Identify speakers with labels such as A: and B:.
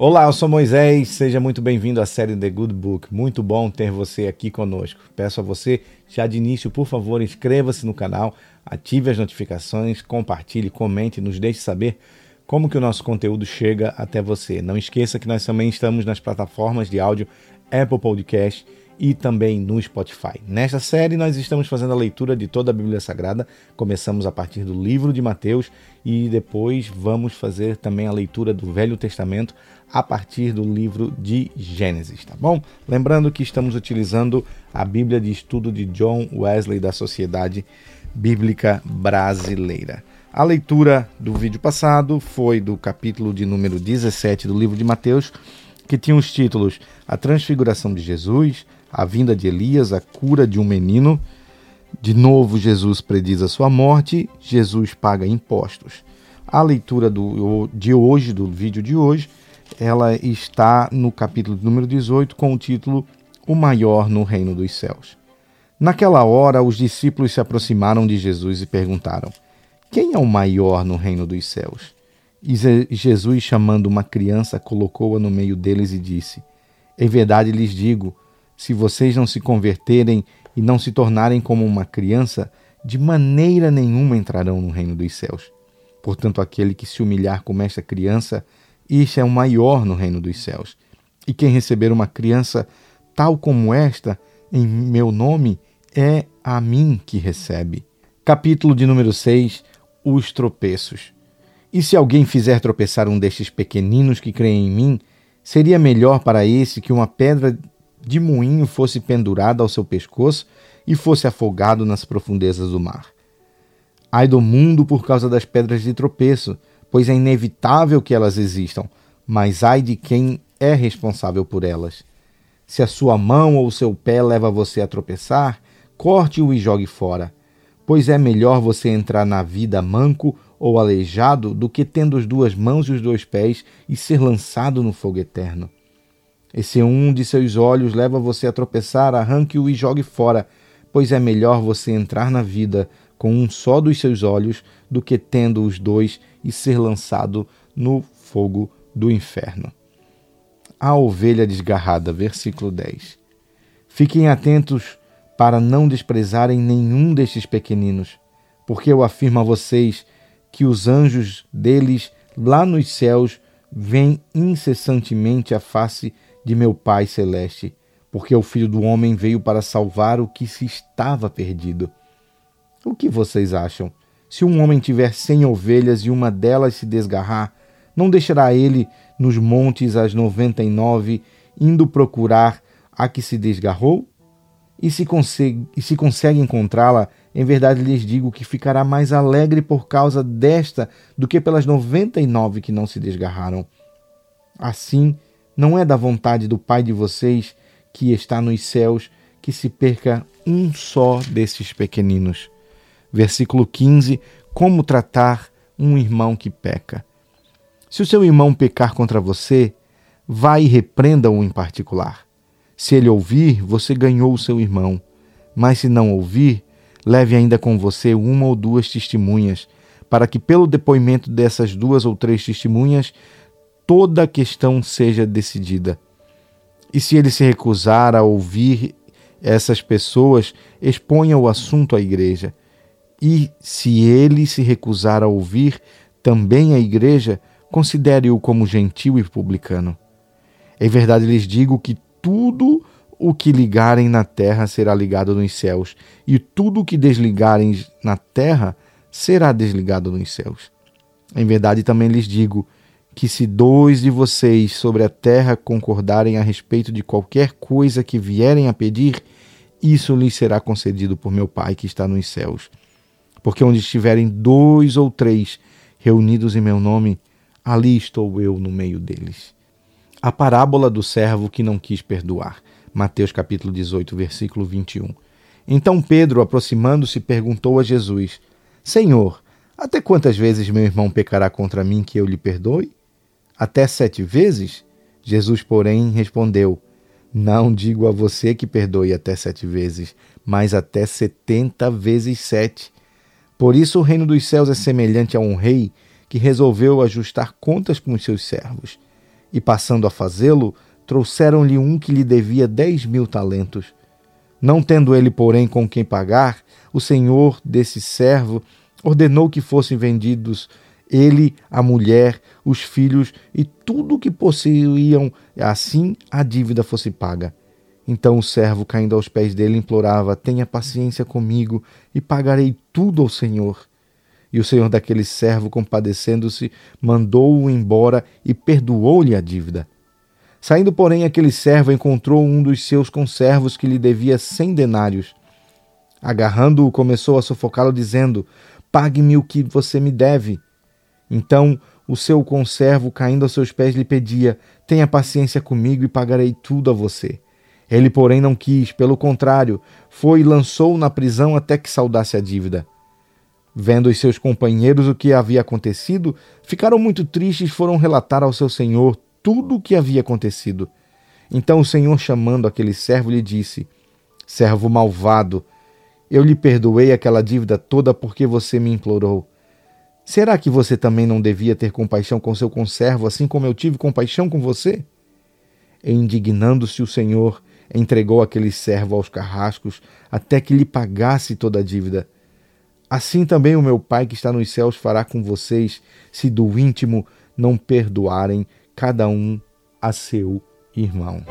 A: Olá, eu sou Moisés, seja muito bem-vindo à série The Good Book. Muito bom ter você aqui conosco. Peço a você, já de início, por favor, inscreva-se no canal, ative as notificações, compartilhe, comente, nos deixe saber como que o nosso conteúdo chega até você. Não esqueça que nós também estamos nas plataformas de áudio Apple Podcast e também no Spotify. Nesta série, nós estamos fazendo a leitura de toda a Bíblia Sagrada. Começamos a partir do livro de Mateus e depois vamos fazer também a leitura do Velho Testamento a partir do livro de Gênesis, tá bom? Lembrando que estamos utilizando a Bíblia de Estudo de John Wesley da Sociedade Bíblica Brasileira. A leitura do vídeo passado foi do capítulo de número 17 do livro de Mateus, que tinha os títulos A Transfiguração de Jesus, a vinda de Elias, a cura de um menino. De novo, Jesus prediz a sua morte, Jesus paga impostos. A leitura do, de hoje, do vídeo de hoje, ela está no capítulo número 18 com o título O Maior no Reino dos Céus. Naquela hora, os discípulos se aproximaram de Jesus e perguntaram: Quem é o maior no reino dos céus? E Jesus, chamando uma criança, colocou-a no meio deles e disse: Em verdade lhes digo, se vocês não se converterem e não se tornarem como uma criança, de maneira nenhuma entrarão no reino dos céus. Portanto, aquele que se humilhar como esta criança, este é o maior no reino dos céus. E quem receber uma criança tal como esta, em meu nome, é a mim que recebe. Capítulo de número 6 Os tropeços. E se alguém fizer tropeçar um destes pequeninos que creem em mim, seria melhor para esse que uma pedra de moinho fosse pendurado ao seu pescoço e fosse afogado nas profundezas do mar. Ai do mundo por causa das pedras de tropeço, pois é inevitável que elas existam, mas ai de quem é responsável por elas. Se a sua mão ou o seu pé leva você a tropeçar, corte-o e jogue fora, pois é melhor você entrar na vida manco ou aleijado do que tendo as duas mãos e os dois pés e ser lançado no fogo eterno. E se um de seus olhos leva você a tropeçar, arranque-o e jogue fora, pois é melhor você entrar na vida com um só dos seus olhos do que tendo os dois e ser lançado no fogo do inferno. A ovelha desgarrada, versículo 10. Fiquem atentos para não desprezarem nenhum destes pequeninos, porque eu afirmo a vocês que os anjos deles lá nos céus veem incessantemente a face de meu Pai celeste, porque o Filho do Homem veio para salvar o que se estava perdido. O que vocês acham? Se um homem tiver cem ovelhas e uma delas se desgarrar, não deixará ele nos montes as noventa e nove, indo procurar a que se desgarrou? E se consegue, e se consegue encontrá-la, em verdade lhes digo que ficará mais alegre por causa desta do que pelas noventa e nove que não se desgarraram. Assim, não é da vontade do Pai de vocês, que está nos céus, que se perca um só desses pequeninos. Versículo 15: Como tratar um irmão que peca? Se o seu irmão pecar contra você, vá e repreenda-o em particular. Se ele ouvir, você ganhou o seu irmão. Mas se não ouvir, leve ainda com você uma ou duas testemunhas, para que, pelo depoimento dessas duas ou três testemunhas, toda a questão seja decidida. E se ele se recusar a ouvir essas pessoas, exponha o assunto à igreja. E se ele se recusar a ouvir também a igreja, considere-o como gentil e publicano. Em verdade lhes digo que tudo o que ligarem na terra será ligado nos céus, e tudo o que desligarem na terra será desligado nos céus. Em verdade também lhes digo que se dois de vocês sobre a terra concordarem a respeito de qualquer coisa que vierem a pedir, isso lhes será concedido por meu Pai que está nos céus. Porque onde estiverem dois ou três reunidos em meu nome, ali estou eu no meio deles. A parábola do servo que não quis perdoar. Mateus capítulo 18, versículo 21. Então Pedro, aproximando-se, perguntou a Jesus: Senhor, até quantas vezes meu irmão pecará contra mim que eu lhe perdoe? até sete vezes? Jesus, porém, respondeu: Não digo a você que perdoe até sete vezes, mas até setenta vezes sete. Por isso o reino dos céus é semelhante a um rei que resolveu ajustar contas com os seus servos. E passando a fazê-lo, trouxeram-lhe um que lhe devia dez mil talentos. Não tendo ele, porém, com quem pagar, o senhor desse servo ordenou que fossem vendidos ele, a mulher, os filhos e tudo o que possuíam, assim a dívida fosse paga. Então o servo, caindo aos pés dele, implorava: Tenha paciência comigo e pagarei tudo ao Senhor. E o senhor daquele servo, compadecendo-se, mandou-o embora e perdoou-lhe a dívida. Saindo, porém, aquele servo encontrou um dos seus conservos que lhe devia cem denários. Agarrando-o, começou a sufocá-lo, dizendo: Pague-me o que você me deve. Então o seu conservo, caindo aos seus pés, lhe pedia: Tenha paciência comigo e pagarei tudo a você. Ele, porém, não quis, pelo contrário, foi e lançou-o na prisão até que saudasse a dívida. Vendo os seus companheiros o que havia acontecido, ficaram muito tristes e foram relatar ao seu senhor tudo o que havia acontecido. Então o senhor, chamando aquele servo, lhe disse: Servo malvado, eu lhe perdoei aquela dívida toda porque você me implorou. Será que você também não devia ter compaixão com seu conservo, assim como eu tive compaixão com você? Indignando-se o Senhor, entregou aquele servo aos carrascos até que lhe pagasse toda a dívida. Assim também o meu Pai que está nos céus fará com vocês, se do íntimo não perdoarem cada um a seu irmão.